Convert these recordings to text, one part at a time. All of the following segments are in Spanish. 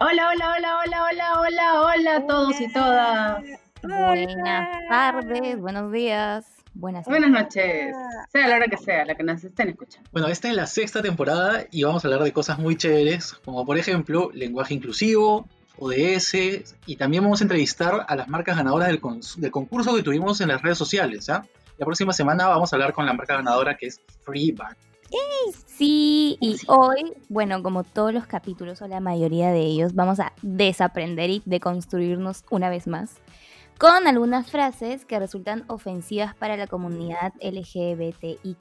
Hola, hola, hola, hola, hola, hola, hola a todos y todas. Buenas tardes, buenos días, buenas Buenas noches, sea la hora que sea, la que nos estén escuchando. Bueno, esta es la sexta temporada y vamos a hablar de cosas muy chéveres, como por ejemplo lenguaje inclusivo, ODS, y también vamos a entrevistar a las marcas ganadoras del, del concurso que tuvimos en las redes sociales. ¿ah? La próxima semana vamos a hablar con la marca ganadora que es Freeback. Sí, y hoy, bueno, como todos los capítulos o la mayoría de ellos, vamos a desaprender y deconstruirnos una vez más con algunas frases que resultan ofensivas para la comunidad LGBTIQ.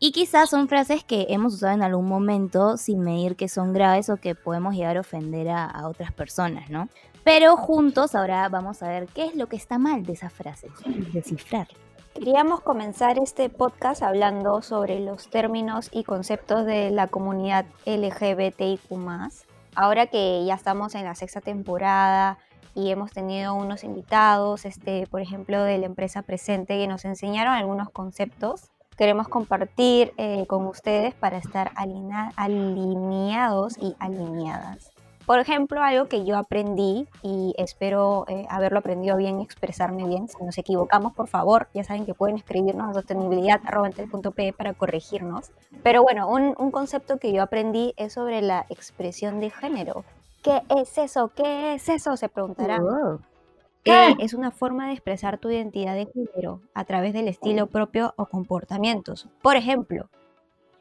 Y quizás son frases que hemos usado en algún momento sin medir que son graves o que podemos llegar a ofender a, a otras personas, ¿no? Pero juntos ahora vamos a ver qué es lo que está mal de esas frases y descifrarlo. Queríamos comenzar este podcast hablando sobre los términos y conceptos de la comunidad LGBTIQ. Ahora que ya estamos en la sexta temporada y hemos tenido unos invitados, este, por ejemplo, de la empresa presente, que nos enseñaron algunos conceptos, queremos compartir eh, con ustedes para estar alineados y alineadas. Por ejemplo, algo que yo aprendí y espero eh, haberlo aprendido bien y expresarme bien. Si nos equivocamos, por favor, ya saben que pueden escribirnos a sostenibilidad.pe para corregirnos. Pero bueno, un, un concepto que yo aprendí es sobre la expresión de género. ¿Qué es eso? ¿Qué es eso? Se preguntarán. ¿Qué? Es una forma de expresar tu identidad de género a través del estilo propio o comportamientos. Por ejemplo,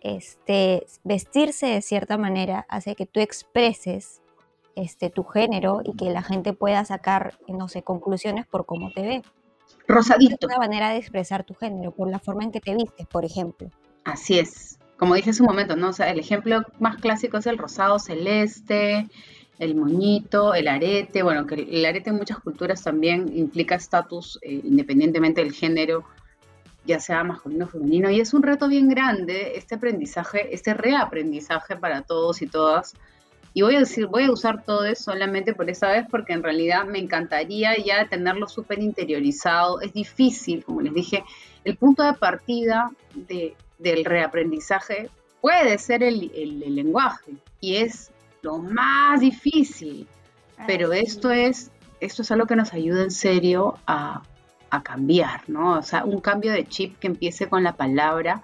este, vestirse de cierta manera hace que tú expreses este, tu género y que la gente pueda sacar, no sé, conclusiones por cómo te ve. Rosadito. Es una manera de expresar tu género, por la forma en que te vistes, por ejemplo. Así es. Como dije hace un momento, ¿no? O sea, el ejemplo más clásico es el rosado celeste, el moñito, el arete. Bueno, que el arete en muchas culturas también implica estatus eh, independientemente del género, ya sea masculino o femenino. Y es un reto bien grande este aprendizaje, este reaprendizaje para todos y todas y voy a decir, voy a usar todo eso solamente por esa vez porque en realidad me encantaría ya tenerlo súper interiorizado. Es difícil, como les dije, el punto de partida de, del reaprendizaje puede ser el, el, lenguaje y es lo más difícil. Pero esto es, esto es algo que nos ayuda en serio a, a cambiar, ¿no? O sea, un cambio de chip que empiece con la palabra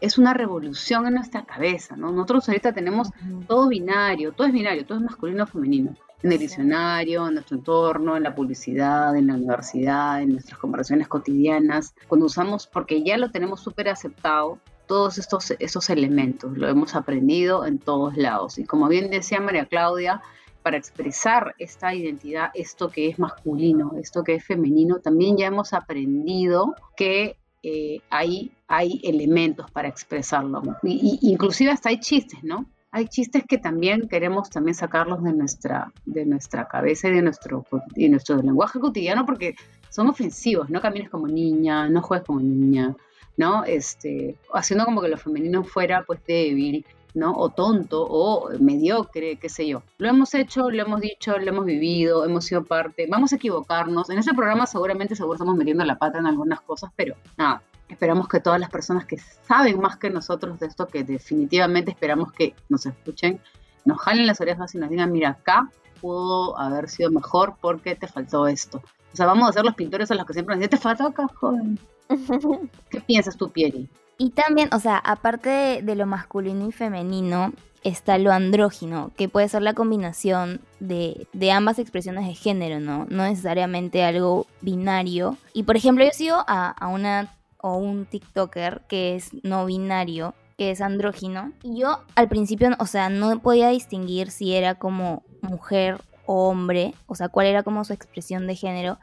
es una revolución en nuestra cabeza, ¿no? Nosotros ahorita tenemos todo binario, todo es binario, todo es masculino o femenino. En el diccionario, en nuestro entorno, en la publicidad, en la universidad, en nuestras conversaciones cotidianas, cuando usamos, porque ya lo tenemos súper aceptado, todos estos, estos elementos, lo hemos aprendido en todos lados. Y como bien decía María Claudia, para expresar esta identidad, esto que es masculino, esto que es femenino, también ya hemos aprendido que eh, hay, hay elementos para expresarlo. Y, inclusive hasta hay chistes, ¿no? Hay chistes que también queremos también sacarlos de nuestra, de nuestra cabeza y de nuestro, de nuestro lenguaje cotidiano porque son ofensivos. No camines como niña, no juegues como niña, ¿no? Este, haciendo como que lo femenino fuera pues débil, ¿no? O tonto, o mediocre, qué sé yo. Lo hemos hecho, lo hemos dicho, lo hemos vivido, hemos sido parte. Vamos a equivocarnos. En ese programa seguramente seguro estamos metiendo la pata en algunas cosas, pero nada. Esperamos que todas las personas que saben más que nosotros de esto, que definitivamente esperamos que nos escuchen, nos jalen las orejas y nos digan, mira, acá pudo haber sido mejor porque te faltó esto. O sea, vamos a ser los pintores a los que siempre nos dicen, te faltó acá, joven. ¿Qué piensas tú, Pieri? Y también, o sea, aparte de, lo masculino y femenino, está lo andrógino, que puede ser la combinación de, ambas expresiones de género, ¿no? No necesariamente algo binario. Y por ejemplo, yo sigo a, a una o un TikToker que es no binario, que es andrógino. Y yo al principio, o sea, no podía distinguir si era como mujer o hombre, o sea, cuál era como su expresión de género.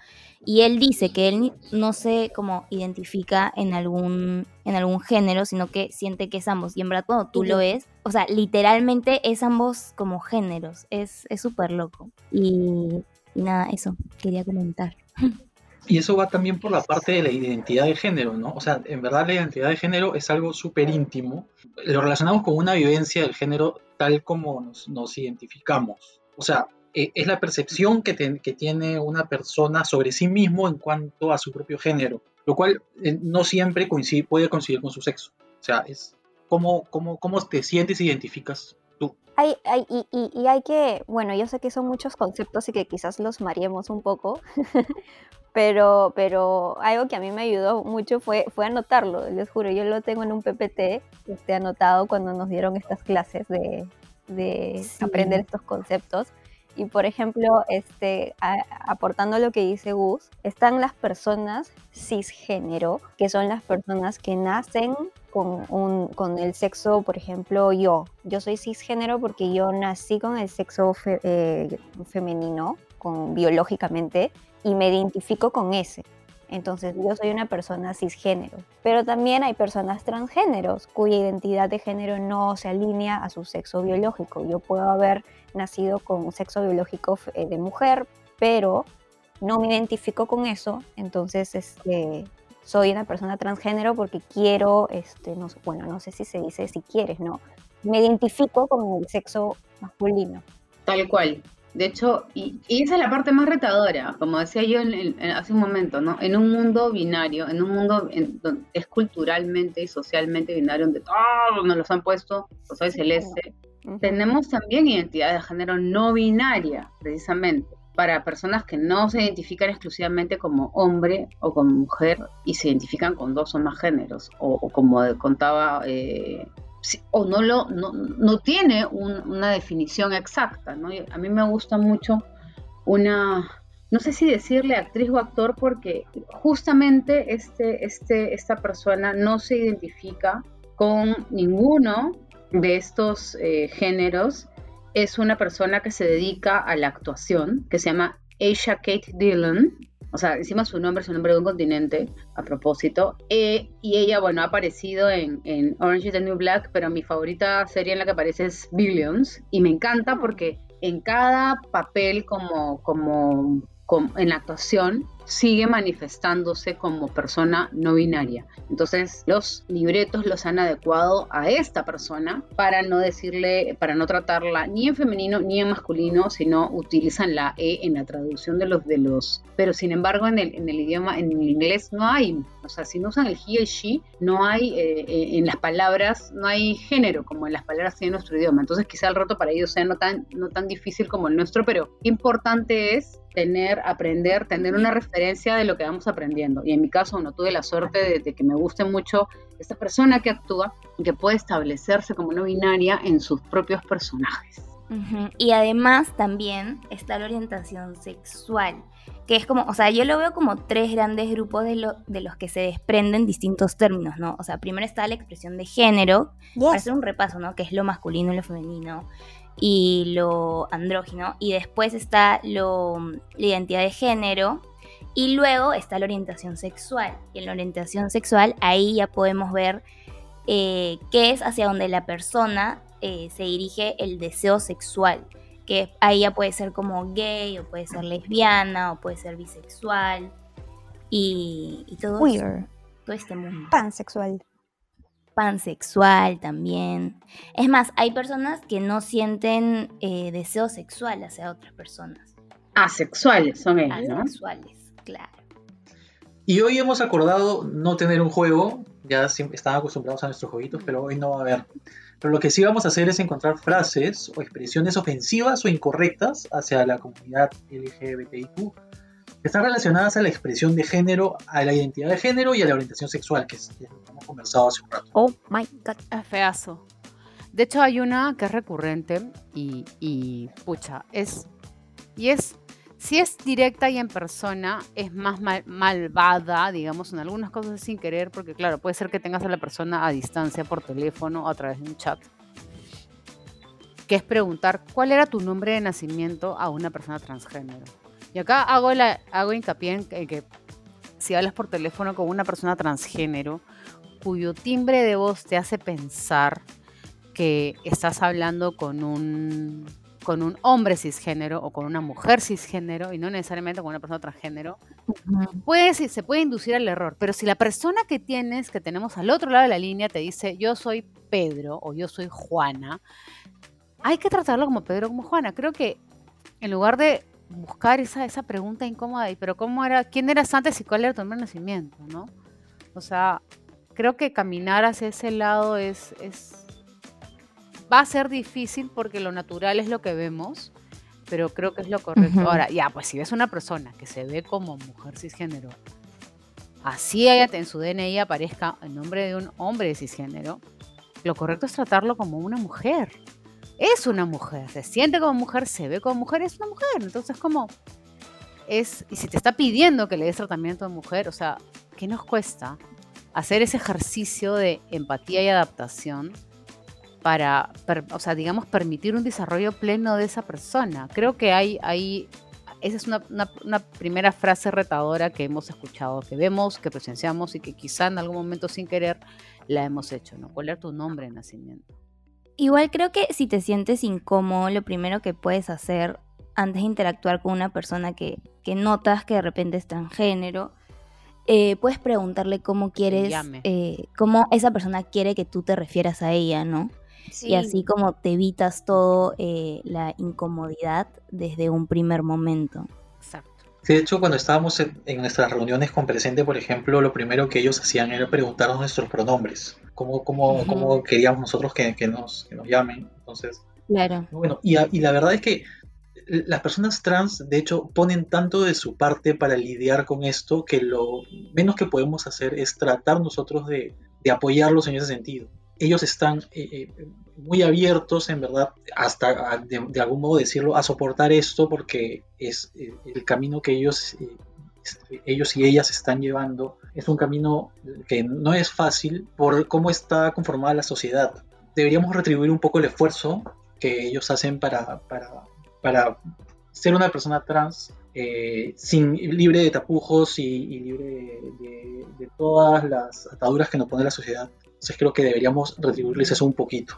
Y él dice que él no se como identifica en algún, en algún género, sino que siente que es ambos. Y en verdad cuando tú lo ves, o sea, literalmente es ambos como géneros. Es súper loco. Y, nada, eso quería comentar. Y eso va también por la parte de la identidad de género, ¿no? O sea, en verdad la identidad de género es algo súper íntimo. Lo relacionamos con una vivencia del género tal como nos, nos identificamos. O sea, eh, es la percepción que, tiene una persona sobre sí mismo en cuanto a su propio género, lo cual eh, no siempre puede coincidir con su sexo. O sea, es cómo, cómo, cómo te sientes e identificas tú. Hay, hay, y, y, y hay que, bueno, yo sé que son muchos conceptos y que quizás los mareemos un poco, pero, pero algo que a mí me ayudó mucho fue, fue anotarlo, les juro, yo lo tengo en un PPT este, anotado cuando nos dieron estas clases de, de Sí. aprender estos conceptos. Y por ejemplo, este, a- aportando lo que dice Gus, están las personas cisgénero, que son las personas que nacen con, un, con el sexo, por ejemplo, yo. Yo soy cisgénero porque yo nací con el sexo eh, femenino, con, biológicamente, y me identifico con ese. Entonces yo soy una persona cisgénero. Pero también hay personas transgéneros cuya identidad de género no se alinea a su sexo biológico. Yo puedo haber nacido con un sexo biológico eh, de mujer, pero no me identifico con eso. Entonces este, soy una persona transgénero porque quiero, este, no, bueno, no sé si se dice si quieres, ¿no? Me identifico con el sexo masculino. Tal cual. De hecho, y, y esa es la parte más retadora, como decía yo en- hace un momento, ¿no? En un mundo binario, en un mundo en donde es culturalmente y socialmente binario, donde todos nos los han puesto, o soy celeste, tenemos también identidad de género no binaria, precisamente, para personas que no se identifican exclusivamente como hombre o como mujer y se identifican con dos o más géneros, o, o como contaba, eh, o no, lo, no, no tiene un- una definición exacta. ¿no? A mí me gusta mucho una, no sé si decirle actriz o actor, porque justamente este, este, esta persona no se identifica con ninguno de estos eh, géneros. Es una persona que se dedica a la actuación, que se llama Aisha Kate Dillon. O sea, encima su nombre es el nombre de un continente, a propósito. Eh, y ella, bueno, ha aparecido en, en Orange is the New Black, pero mi favorita serie en la que aparece es Billions. Y me encanta porque en cada papel como, como, como en la actuación sigue manifestándose como persona no binaria. Entonces los libretos los han adecuado a esta persona para no decirle, para no tratarla ni en femenino ni en masculino, sino utilizan la E en la traducción de los de los. Pero sin embargo en el, en el idioma, en el inglés no hay, o sea, si no usan el he y she, no hay eh, eh, en las palabras, no hay género como en las palabras tiene nuestro idioma. Entonces quizá el reto para ellos sea no tan, no tan difícil como el nuestro, pero importante es tener, aprender, tener una referencia de lo que vamos aprendiendo. Y en mi caso, no tuve la suerte de, de, que me guste mucho esta persona que actúa y que puede establecerse como no binaria en sus propios personajes. Uh -huh. Y además también está la orientación sexual, que es como, o sea, yo lo veo como tres grandes grupos de, lo, de los que se desprenden distintos términos, ¿no? O sea, primero está la expresión de género, yes. para hacer un repaso, ¿no? Que es lo masculino y lo femenino y lo andrógino, y después está lo, la identidad de género, y luego está la orientación sexual. Y en la orientación sexual ahí ya podemos ver eh, qué es hacia donde la persona eh, se dirige el deseo sexual. Que ahí ya puede ser como gay, o puede ser lesbiana, o puede ser bisexual. Y, y todo, Queer. todo este mundo. Pansexual pansexual también. Es más, hay personas que no sienten eh, deseo sexual hacia otras personas. Asexuales son ellos, ¿no? Asexuales, claro. Y hoy hemos acordado no tener un juego, ya están acostumbrados a nuestros jueguitos, pero hoy no va a haber. Pero lo que sí vamos a hacer es encontrar frases o expresiones ofensivas o incorrectas hacia la comunidad LGBTIQ que están relacionadas a la expresión de género, a la identidad de género y a la orientación sexual, que es lo que hemos conversado hace un rato. Oh my god. Es feazo. De hecho, hay una que es recurrente y, y pucha, es. Y es. Si es directa y en persona, es más mal, malvada, digamos, en algunas cosas sin querer, porque claro, puede ser que tengas a la persona a distancia por teléfono o a través de un chat. Que es preguntar cuál era tu nombre de nacimiento a una persona transgénero. Y acá hago, la, hago hincapié en que, si hablas por teléfono con una persona transgénero, cuyo timbre de voz te hace pensar que estás hablando con un, con un hombre cisgénero o con una mujer cisgénero y no necesariamente con una persona transgénero, uh -huh. puede, se puede inducir al error. Pero si la persona que tienes, que tenemos al otro lado de la línea, te dice yo soy Pedro o yo soy Juana, hay que tratarlo como Pedro o como Juana. Creo que en lugar de buscar esa, esa pregunta incómoda, y pero cómo era, quién eras antes y cuál era tu nombre de nacimiento, ¿no? O sea, creo que caminar hacia ese lado es, es va a ser difícil porque lo natural es lo que vemos, pero creo que es lo correcto. Ahora, ya, pues si ves una persona que se ve como mujer cisgénero, así en su DNI aparezca el nombre de un hombre cisgénero, lo correcto es tratarlo como una mujer. Es una mujer, se siente como mujer, se ve como mujer, es una mujer. Entonces, como es, y si te está pidiendo que le des tratamiento de mujer, o sea, ¿qué nos cuesta hacer ese ejercicio de empatía y adaptación para, per- o sea, digamos, permitir un desarrollo pleno de esa persona? Creo que hay, hay esa es una, una- una primera frase retadora que hemos escuchado, que vemos, que presenciamos y que quizá en algún momento sin querer la hemos hecho, ¿no? ¿Cuál era tu nombre de nacimiento? Igual creo que si te sientes incómodo, lo primero que puedes hacer antes de interactuar con una persona que, que notas que de repente es transgénero, eh, puedes preguntarle cómo quieres, eh, cómo esa persona quiere que tú te refieras a ella, ¿no? Y así como te evitas todo eh, la incomodidad desde un primer momento. Exacto. Sí, de hecho, cuando estábamos en, en nuestras reuniones con presente, por ejemplo, lo primero que ellos hacían era preguntarnos nuestros pronombres, cómo, cómo, Ujú. cómo queríamos nosotros que, que nos, que nos llamen. Entonces, Claro. bueno, y, a- y la verdad es que las personas trans, de hecho, ponen tanto de su parte para lidiar con esto que lo menos que podemos hacer es tratar nosotros de, de apoyarlos en ese sentido. Ellos están eh, eh, muy abiertos, en verdad, hasta de, algún modo decirlo, a soportar esto porque es eh, el camino que ellos, ellos y ellas están llevando. Es un camino que no es fácil por cómo está conformada la sociedad. Deberíamos retribuir un poco el esfuerzo que ellos hacen para, para, para ser una persona trans sin, libre de tapujos y, libre de todas las ataduras que nos pone la sociedad. Entonces creo que deberíamos retribuirles eso un poquito.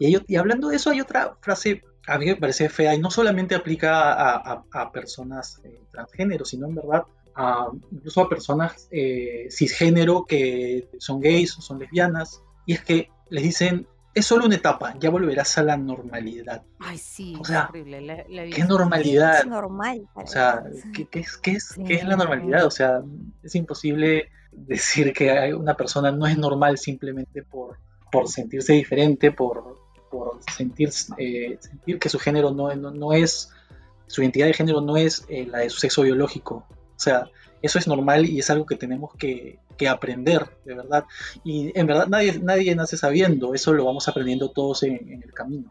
Y, hay- y hablando de eso, hay otra frase a mí me parece fea y no solamente aplica a, a- a personas eh, transgénero, sino en verdad a, incluso a personas eh, cisgénero que son gays o son lesbianas. Y es que les dicen, es solo una etapa, ya volverás a la normalidad. Ay, sí, O es sea, horrible. la- la he ¿Qué normalidad? Es normal. O sea. ¿qué, qué es, qué, es, Sí. qué es la normalidad? O sea, es imposible decir que una persona no es normal simplemente por, por sentirse diferente, por, por sentir, eh, sentir que su género no, no, no es, su identidad de género no es eh, la de su sexo biológico. O sea, eso es normal y es algo que tenemos que, que aprender, de verdad. Y en verdad nadie, nadie nace sabiendo, eso lo vamos aprendiendo todos en el camino.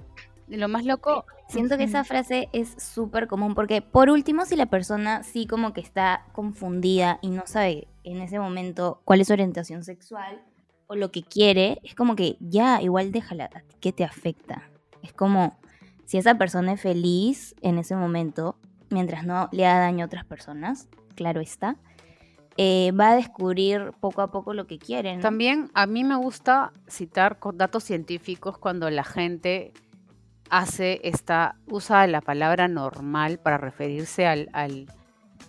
Y lo más loco, Siento que esa frase es súper común porque por último si la persona sí como que está confundida y no sabe en ese momento cuál es su orientación sexual o lo que quiere, es como que ya igual déjala, ¿a ti ¿qué te afecta? Es como si esa persona es feliz en ese momento, mientras no le haga daño a otras personas, claro está, eh, va a descubrir poco a poco lo que quiere. ¿no? También a mí me gusta citar con datos científicos cuando la gente hace esta, usa la palabra normal para referirse al, al-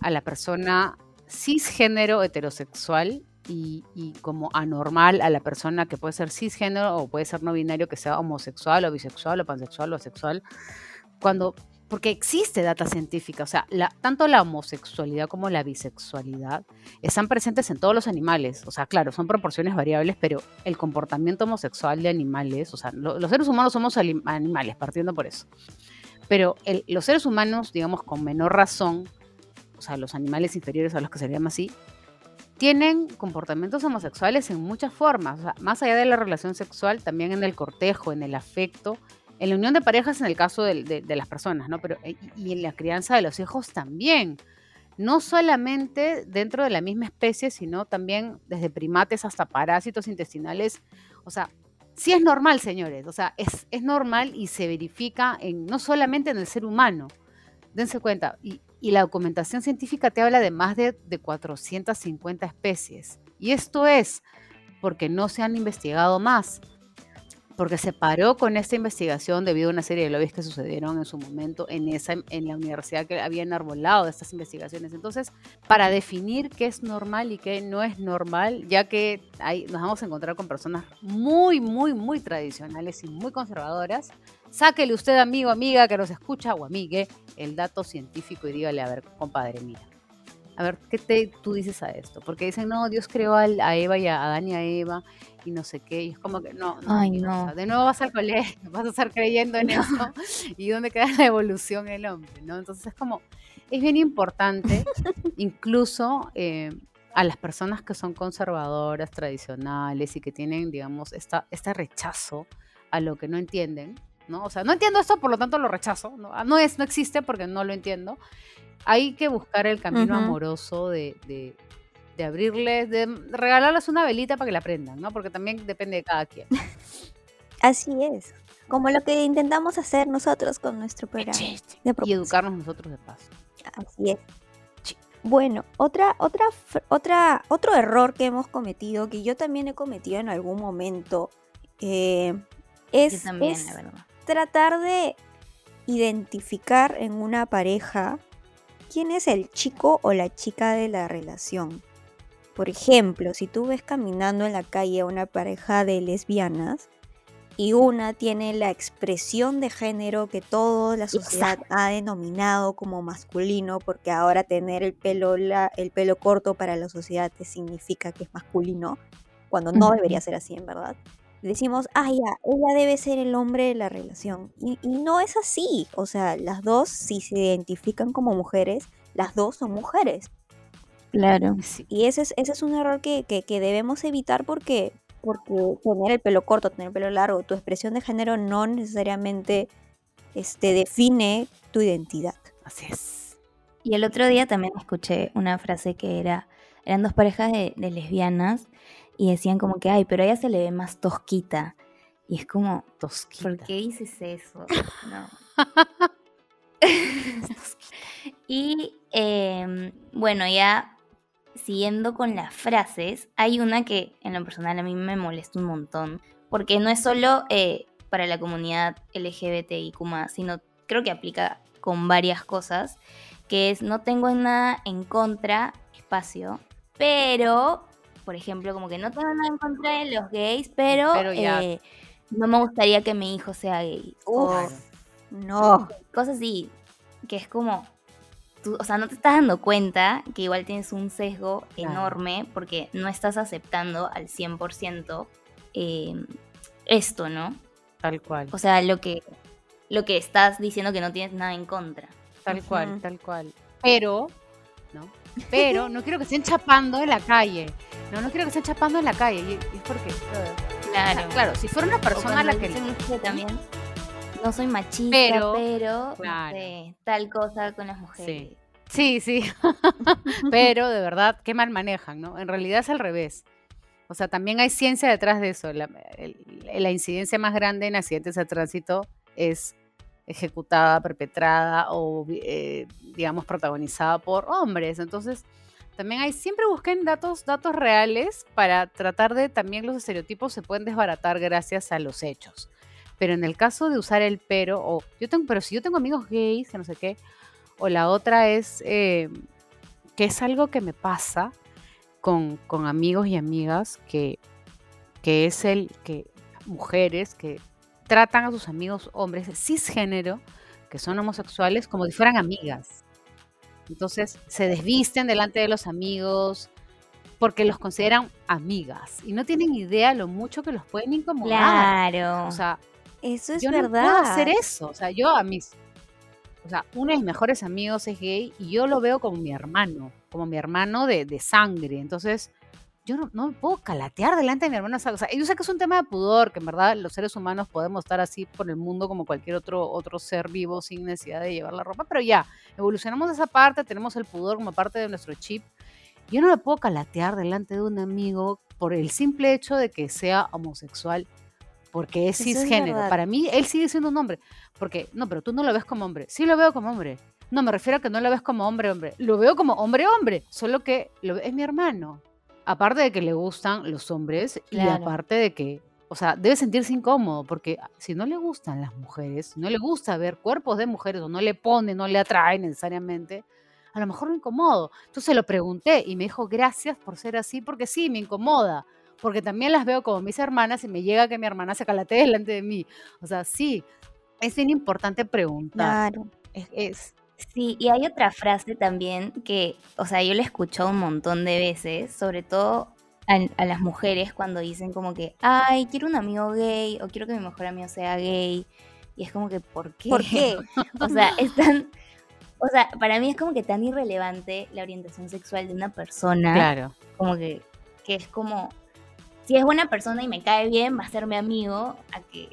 a la persona cisgénero heterosexual y, y como anormal a la persona que puede ser cisgénero o puede ser no binario, que sea homosexual o bisexual o pansexual o asexual. Cuando, porque existe data científica, o sea, tanto la homosexualidad como la bisexualidad están presentes en todos los animales. O sea, claro, son proporciones variables, pero el comportamiento homosexual de animales, o sea, lo- los seres humanos somos animales, partiendo por eso. Pero los seres humanos, digamos, con menor razón, o sea, los animales inferiores a los que se llama así, tienen comportamientos homosexuales en muchas formas. O sea, más allá de la relación sexual, también en el cortejo, en el afecto, en la unión de parejas en el caso de, de las personas, ¿no? Pero, eh, y en la crianza de los hijos también no solamente dentro de la misma especie, sino también desde primates hasta parásitos intestinales. O sea, sí es normal, señores. O sea, es, normal y se verifica en, no solamente en el ser humano. Dense cuenta. Y, y la documentación científica te habla de más de, de 450 especies. Y esto es porque no se han investigado más porque se paró con esta investigación debido a una serie de lobbies que sucedieron en su momento en, esa, en la universidad que había enarbolado estas investigaciones. Entonces, para definir qué es normal y qué no es normal, ya que hay, nos vamos a encontrar con personas muy, muy, muy tradicionales y muy conservadoras, sáquele usted, amigo, amiga, que nos escucha, o amigue, el dato científico y dígale, a ver, compadre, mira. A ver, ¿qué te, tú dices a esto? Porque dicen, no, Dios creó a, a Eva y a Adán y a Eva y no sé qué. Y es como que, no, no. Ay, hijo, o no. sea, de nuevo vas al colegio, vas a estar creyendo en eso. ¿Y dónde queda la evolución del hombre? ¿no? Entonces es como, es bien importante, incluso eh, a las personas que son conservadoras, tradicionales y que tienen, digamos, esta, este rechazo a lo que no entienden, ¿no? O sea, no entiendo esto, por lo tanto lo rechazo, no, Ah, no, es, no existe porque no lo entiendo. Hay que buscar el camino amoroso de, de, de abrirles, de regalarles una velita para que la aprendan, ¿no? Porque también depende de cada quien. Así es. Como lo que intentamos hacer nosotros con nuestro programa. de Y educarnos nosotros de paso. Así es. Bueno, otra, otra, otra, otro error que hemos cometido, que yo también he cometido en algún momento, eh, es, también, es. Tratar de identificar en una pareja quién es el chico o la chica de la relación. Por ejemplo, si tú ves caminando en la calle a una pareja de lesbianas y una tiene la expresión de género que toda la sociedad ha denominado como masculino, porque ahora tener el pelo, la- el pelo corto para la sociedad te significa que es masculino, cuando no debería ser así en verdad. Decimos, ah, ya, ella debe ser el hombre de la relación. Y, y no es así. O sea, las dos, si se identifican como mujeres, las dos son mujeres. Claro. Y ese es, ese es un error que, que- que debemos evitar porque, porque tener el pelo corto, tener el pelo largo, tu expresión de género no necesariamente este, define tu identidad. Así es. Y el otro día también escuché una frase que era, eran dos parejas de, de lesbianas y decían como que, ay, pero a ella se le ve más tosquita. Y es como, Tosquita. ¿por qué dices eso? No. y em, bueno, ya siguiendo con las frases, hay una que en lo personal a mí me molesta un montón, porque no es solo eh, para la comunidad LGBTIQ, sino creo que aplica con varias cosas, que es no tengo nada en contra, espacio, pero, por ejemplo, como que no tengo nada en contra de los gays, pero, Pero ya. eh, no me gustaría que mi hijo sea gay. Uf. O No. cosas así, que es como, tú, o sea, no te estás dando cuenta que igual tienes un sesgo Claro. enorme porque no estás aceptando al 100% eh, esto, ¿no? Tal cual. O sea, lo que, lo que estás diciendo que no tienes nada en contra. Tal cual, tal cual. Pero, ¿no? Pero no quiero que estén chapando en la calle. No, no quiero que estén chapando en la calle. Y, es porque, o sea, Claro. claro, si fuera una persona a la que... también, no soy machista, Pero- pero, no Claro. sé, tal cosa con las mujeres. Sí, sí. Pero de verdad, qué mal manejan, ¿no? En realidad es al revés. O sea, también hay ciencia detrás de eso. La, el- la incidencia más grande en accidentes de tránsito es ejecutada, perpetrada o, eh, digamos, protagonizada por hombres. Entonces, también hay, siempre busquen datos, datos reales para tratar de, también los estereotipos se pueden desbaratar gracias a los hechos. Pero en el caso de usar el pero, o yo tengo, pero si yo tengo amigos gays, que no sé qué, o la otra es eh, que es algo que me pasa con, con amigos y amigas que, que es el que mujeres que tratan a sus amigos hombres cisgénero que son homosexuales como si fueran amigas. Entonces se desvisten delante de los amigos porque los consideran amigas y no tienen idea lo mucho que los pueden incomodar. Claro. O sea, Eso es yo verdad. no puedo hacer eso. O sea, yo a mis. O sea, uno de mis mejores amigos es gay y yo lo veo como mi hermano, como mi hermano de, de sangre. Entonces, yo no, no me puedo calatear delante de mi hermano. O sea, yo sé que es un tema de pudor, que en verdad los seres humanos podemos estar así por el mundo como cualquier otro, otro ser vivo sin necesidad de llevar la ropa, pero ya, evolucionamos esa parte, tenemos el pudor como parte de nuestro chip. Yo no me puedo calatear delante de un amigo por el simple hecho de que sea homosexual porque es Eso es cisgénero. verdad. Para mí, él sigue siendo un hombre. Porque, no, pero tú no lo ves como hombre. Sí lo veo como hombre. No, me refiero a que no lo ves como hombre, hombre. Lo veo como hombre, hombre. Solo que lo, es mi hermano. Aparte de que le gustan los hombres y aparte de que, o sea, debe sentirse incómodo porque si no le gustan las mujeres, si no le gusta ver cuerpos de mujeres o no le pone, no le atrae necesariamente, a lo mejor lo incomodo. Entonces lo pregunté y me dijo, gracias por ser así, porque sí, me incomoda porque también las veo como mis hermanas y me llega que mi hermana se calatee delante de mí. O sea, sí, es bien importante preguntar. Claro. Es, es- Sí, y hay otra frase también que, o sea, yo la he escuchado un montón de veces, sobre todo a, a las mujeres cuando dicen como que, ay, quiero un amigo gay o quiero que mi mejor amigo sea gay. Y es como que, ¿por qué? ¿Por qué? o sea, es tan... O sea, para mí es como que tan irrelevante la orientación sexual de una persona. Claro. Como que, que es como, si es buena persona y me cae bien, va a ser mi amigo, a que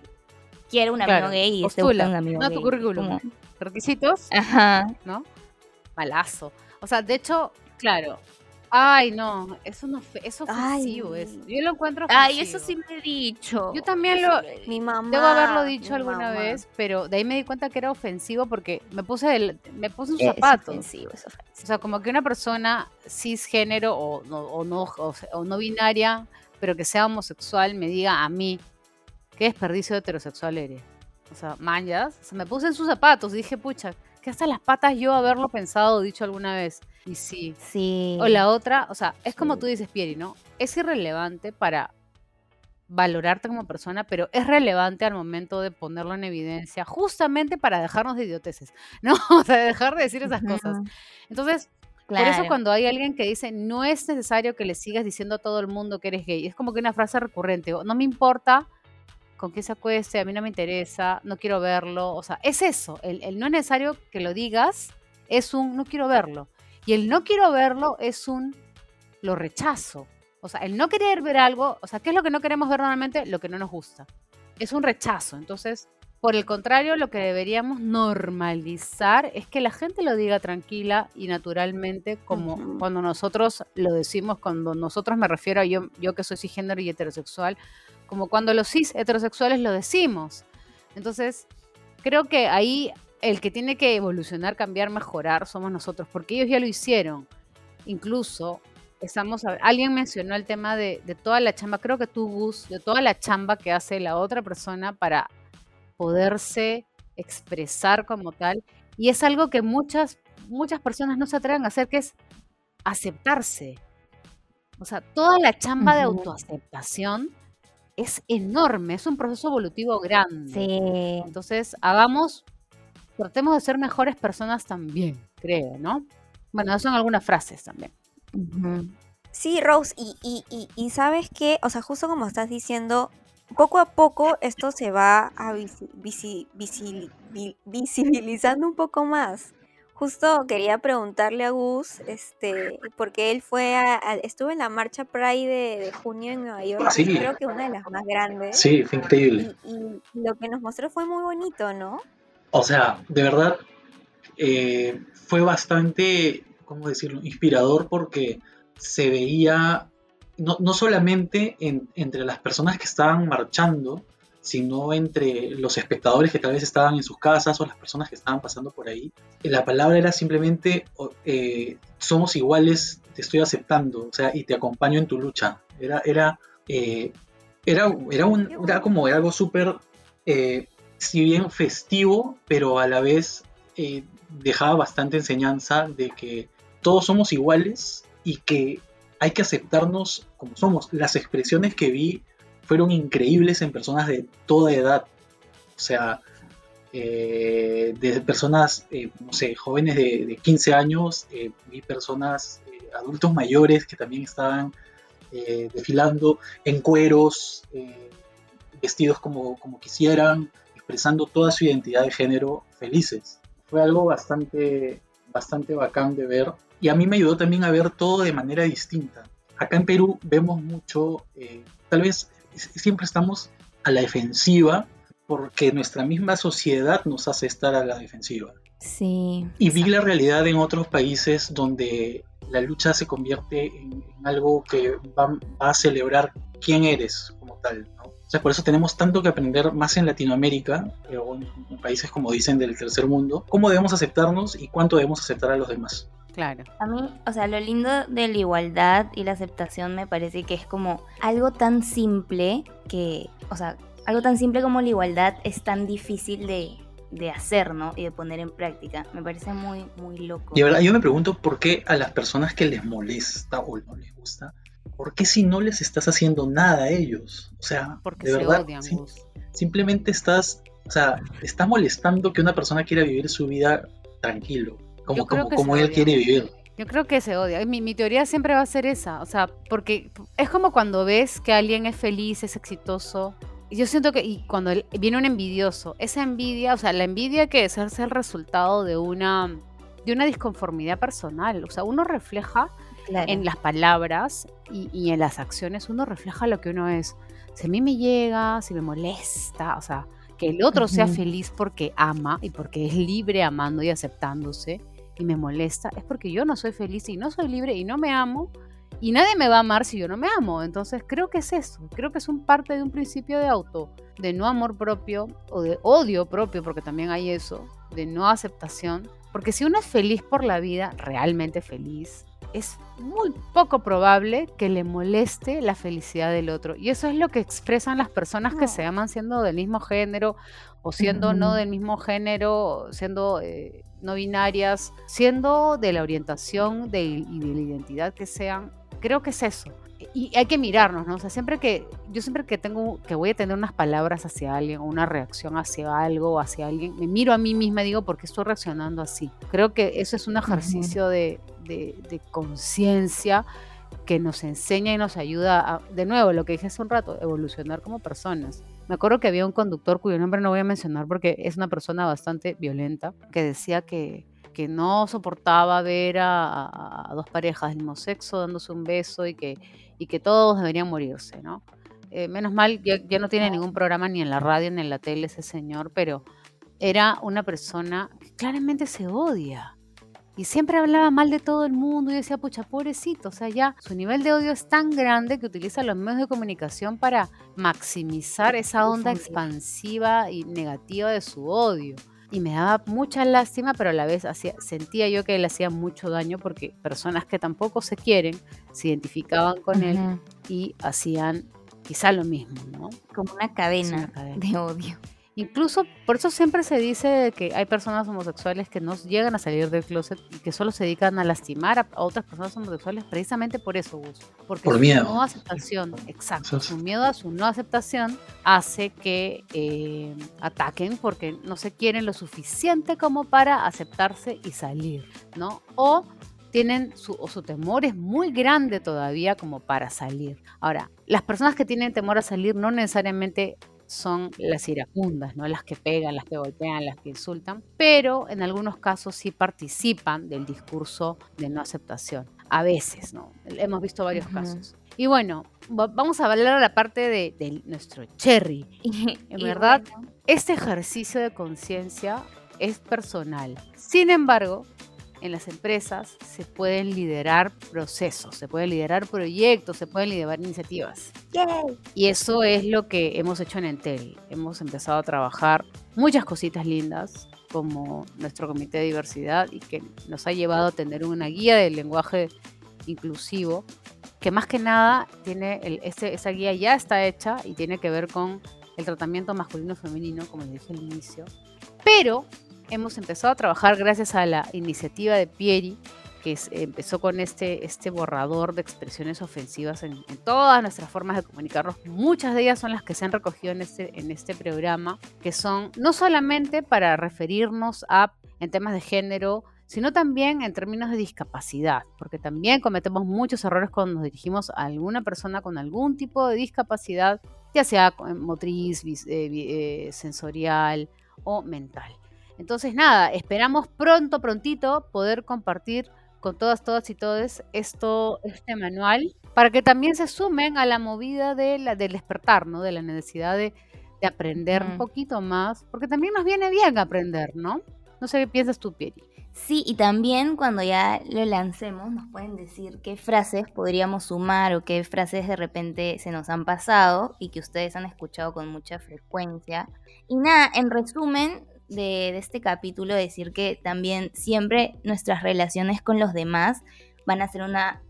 quiera un amigo Claro, gay y esté buscando un amigo No, tu gay. currículum. Como, Requisitos, Ajá. ¿no? Malazo. O sea, de hecho, claro. Ay, no, eso no es ofensivo Ay. eso. Yo lo encuentro ofensivo. Ay, eso sí me he dicho. Yo también Eso lo-. Mi mamá. Debo haberlo dicho alguna mamá. vez, pero de ahí me di cuenta que era ofensivo porque me puse el- me puse un Es zapato. ofensivo, es ofensivo. O sea, como que una persona cisgénero o no, o no, o no binaria, pero que sea homosexual, me diga a mí, qué desperdicio de heterosexual eres. O sea, manjas. O sea, me puse en sus zapatos y dije, pucha, que hasta las patas yo haberlo pensado o dicho alguna vez. Y sí. Sí. O la otra, o sea, es como tú dices, Pieri, ¿no? Es irrelevante para valorarte como persona, pero es relevante al momento de ponerlo en evidencia, justamente para dejarnos de idioteces, ¿no? O sea, dejar de decir esas cosas. Entonces, por eso cuando hay alguien que dice, no es necesario que le sigas diciendo a todo el mundo que eres gay, es como que una frase recurrente, o, no me importa con qué se acueste, a mí no me interesa, no quiero verlo, o sea, es eso, el, el no es necesario que lo digas, es un no quiero verlo, y el no quiero verlo es un lo rechazo, o sea, el no querer ver algo, o sea, ¿qué es lo que no queremos ver normalmente? Lo que no nos gusta, es un rechazo, entonces... Por el contrario, lo que deberíamos normalizar es que la gente lo diga tranquila y naturalmente, como cuando nosotros lo decimos, cuando nosotros me refiero a yo, yo que soy cisgénero y heterosexual, como cuando los cis heterosexuales lo decimos. Entonces, creo que ahí el que tiene que evolucionar, cambiar, mejorar somos nosotros, porque ellos ya lo hicieron. Incluso, estamos a- alguien mencionó el tema de, de toda la chamba, creo que tú, Gus, de toda la chamba que hace la otra persona para poderse expresar como tal. Y es algo que muchas, muchas personas no se atreven a hacer, que es aceptarse. O sea, toda la chamba de Ujú. autoaceptación es enorme, es un proceso evolutivo grande. Sí. Entonces, hagamos, tratemos de ser mejores personas también, creo, ¿no? Bueno, son algunas frases también. Sí, Rose, y, y, y, y sabes qué, o sea, justo como estás diciendo, poco a poco esto se va a visi- visi- visi- vi- visibilizando un poco más. Justo quería preguntarle a Gus, este, porque él fue a, a- estuvo en la marcha Pride de, de junio en Nueva York, Sí. creo que una de las más grandes. Sí, fue increíble. Y, y lo que nos mostró fue muy bonito, ¿no? O sea, de verdad, eh, fue bastante, ¿cómo decirlo?, inspirador porque se veía, no, no solamente en- entre las personas que estaban marchando, sino entre los espectadores que tal vez estaban en sus casas o las personas que estaban pasando por ahí. La palabra era simplemente, o- eh, somos iguales, te estoy aceptando, o sea, y te acompaño en tu lucha. Era, era, eh, era, era, un, era como algo súper eh, si bien festivo, pero a la vez eh, dejaba bastante enseñanza de que todos somos iguales y que hay que aceptarnos como somos. Las expresiones que vi fueron increíbles en personas de toda edad. O sea, eh, de personas, eh, no sé, jóvenes de, de 15 años, eh, vi personas, eh, adultos mayores que también estaban eh, desfilando en cueros, eh, vestidos como, como quisieran, expresando toda su identidad de género felices. Fue algo bastante, bastante bacán de ver y a mí me ayudó también a ver todo de manera distinta. Acá en Perú vemos mucho, tal vez siempre estamos a la defensiva porque nuestra misma sociedad nos hace estar a la defensiva. Sí. Y vi la realidad en otros países donde la lucha se convierte en, en algo que va, va, a celebrar quién eres como tal. ¿no? O sea, por eso tenemos tanto que aprender más en Latinoamérica, o en, en países como dicen del tercer mundo, cómo debemos aceptarnos y cuánto debemos aceptar a los demás. Claro. A mí, o sea, lo lindo de la igualdad y la aceptación me parece que es como algo tan simple que, o sea, algo tan simple como la igualdad es tan difícil de, de hacer, ¿no? Y de poner en práctica. Me parece muy, muy loco. Y verdad, yo me pregunto por qué a las personas que les molesta o no les gusta, ¿por qué si no les estás haciendo nada a ellos? O sea, Porque de se verdad, odian, sim- simplemente estás, o sea, está molestando que una persona quiera vivir su vida tranquilo, como, Yo creo como, que como él odia. quiere vivir. Yo creo que se odia. Mi, mi teoría siempre va a ser esa. O sea, porque es como cuando ves que alguien es feliz, es exitoso. Yo siento que y cuando viene un envidioso, esa envidia, o sea, la envidia que es, es el resultado de una, de una disconformidad personal. O sea, uno refleja Claro. en las palabras y, y en las acciones, uno refleja lo que uno es. Si a mí me llega, si me molesta, o sea, que el otro sea Ujú. feliz porque ama y porque es libre amando y aceptándose y me molesta, es porque yo no soy feliz y no soy libre y no me amo y nadie me va a amar si yo no me amo. Entonces creo que es eso, creo que es un parte de un principio de auto, de no amor propio o de odio propio, porque también hay eso, de no aceptación. Porque si uno es feliz por la vida, realmente feliz, es muy poco probable que le moleste la felicidad del otro. Y eso es lo que expresan las personas que se aman siendo del mismo género o siendo no del mismo género, siendo eh, no binarias, siendo de la orientación de, y de la identidad que sean. Creo que es eso. Y hay que mirarnos, ¿no? O sea, siempre que, yo siempre que tengo, que voy a tener unas palabras hacia alguien o una reacción hacia algo o hacia alguien, me miro a mí misma y digo, ¿por qué estoy reaccionando así? Creo que eso es un ejercicio de, de- de conciencia que nos enseña y nos ayuda a, de nuevo, lo que dije hace un rato, evolucionar como personas. Me acuerdo que había un conductor cuyo nombre no voy a mencionar porque es una persona bastante violenta, que decía que, que no soportaba ver a, dos parejas del mismo sexo dándose un beso y que, y que todos deberían morirse, ¿no? Eh, menos mal, ya, ya no tiene ningún programa ni en la radio ni en la tele ese señor, pero era una persona que claramente se odia. Y siempre hablaba mal de todo el mundo y decía, pucha, pobrecito, o sea, ya su nivel de odio es tan grande que utiliza los medios de comunicación para maximizar esa onda expansiva y negativa de su odio. Y me daba mucha lástima, pero a la vez hacía, sentía yo que le hacía mucho daño porque personas que tampoco se quieren se identificaban con él y hacían quizá lo mismo, ¿no? Como una cadena, una cadena. de odio. Incluso por eso siempre se dice que hay personas homosexuales que no llegan a salir del closet y que solo se dedican a lastimar a, a otras personas homosexuales precisamente por eso, Gus. Porque Por su miedo. no aceptación, exacto, su miedo a su no aceptación hace que eh, ataquen porque no se quieren lo suficiente como para aceptarse y salir, ¿no? O tienen su, o su temor es muy grande todavía como para salir. Ahora, las personas que tienen temor a salir no necesariamente son las iracundas, ¿no? Las que pegan, las que golpean, las que insultan, pero en algunos casos sí participan del discurso de no aceptación. A veces, ¿no? Hemos visto varios casos. Y bueno, va- vamos a hablar a la parte de, de nuestro cherry. En verdad, bueno, Este ejercicio de conciencia es personal. Sin embargo, en las empresas se pueden liderar procesos, se pueden liderar proyectos, se pueden liderar iniciativas. Yay. Y eso es lo que hemos hecho en Entel. Hemos empezado a trabajar muchas cositas lindas, como nuestro comité de diversidad, y que nos ha llevado a tener una guía del lenguaje inclusivo, que más que nada tiene el- ese- esa guía ya está hecha y tiene que ver con el tratamiento masculino femenino, como les dije al inicio. Pero hemos empezado a trabajar gracias a la iniciativa de Pieri, que empezó con este, este borrador de expresiones ofensivas en, todas nuestras formas de comunicarnos. Muchas de ellas son las que se han recogido en este, en este programa, que son no solamente para referirnos a en temas de género, sino también en términos de discapacidad, porque también cometemos muchos errores cuando nos dirigimos a alguna persona con algún tipo de discapacidad, ya sea motriz, eh, eh, sensorial o mental. Entonces, nada, esperamos pronto, prontito, poder compartir con todas, todas y todos esto, este manual, para que también se sumen a la movida de la, del despertar, ¿no? De la necesidad de, de aprender un poquito más, porque también nos viene bien aprender, ¿no? No sé qué piensas tú, Pieri. Sí, y también cuando ya lo lancemos nos pueden decir qué frases podríamos sumar o qué frases de repente se nos han pasado y que ustedes han escuchado con mucha frecuencia. Y nada, en resumen de, de este capítulo, decir que también siempre nuestras relaciones con los demás van a ser una,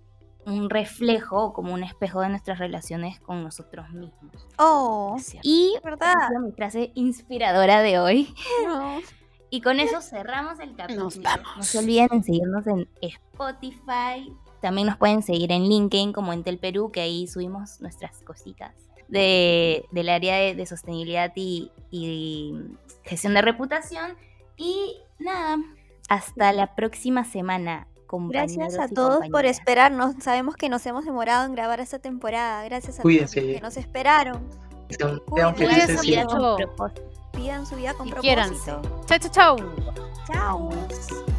un reflejo como un espejo de nuestras relaciones con nosotros mismos. Oh, Es. Y ¿verdad? esa sido mi frase inspiradora de hoy. No. Y con eso cerramos el capítulo. Nos vamos. No se olviden de seguirnos en Spotify. También nos pueden seguir en LinkedIn como Entel Perú, que ahí subimos nuestras cositas de, del área de, de sostenibilidad y, y gestión de reputación. Y nada, Hasta la próxima semana. Gracias a todos por esperarnos. Sabemos que nos hemos demorado en grabar esta temporada. Gracias a Cuídense. todos los que nos esperaron. Sean, Cuídense. Cuídense. Pidan su vida con Y propósito. Chao, chao, chao. Chao.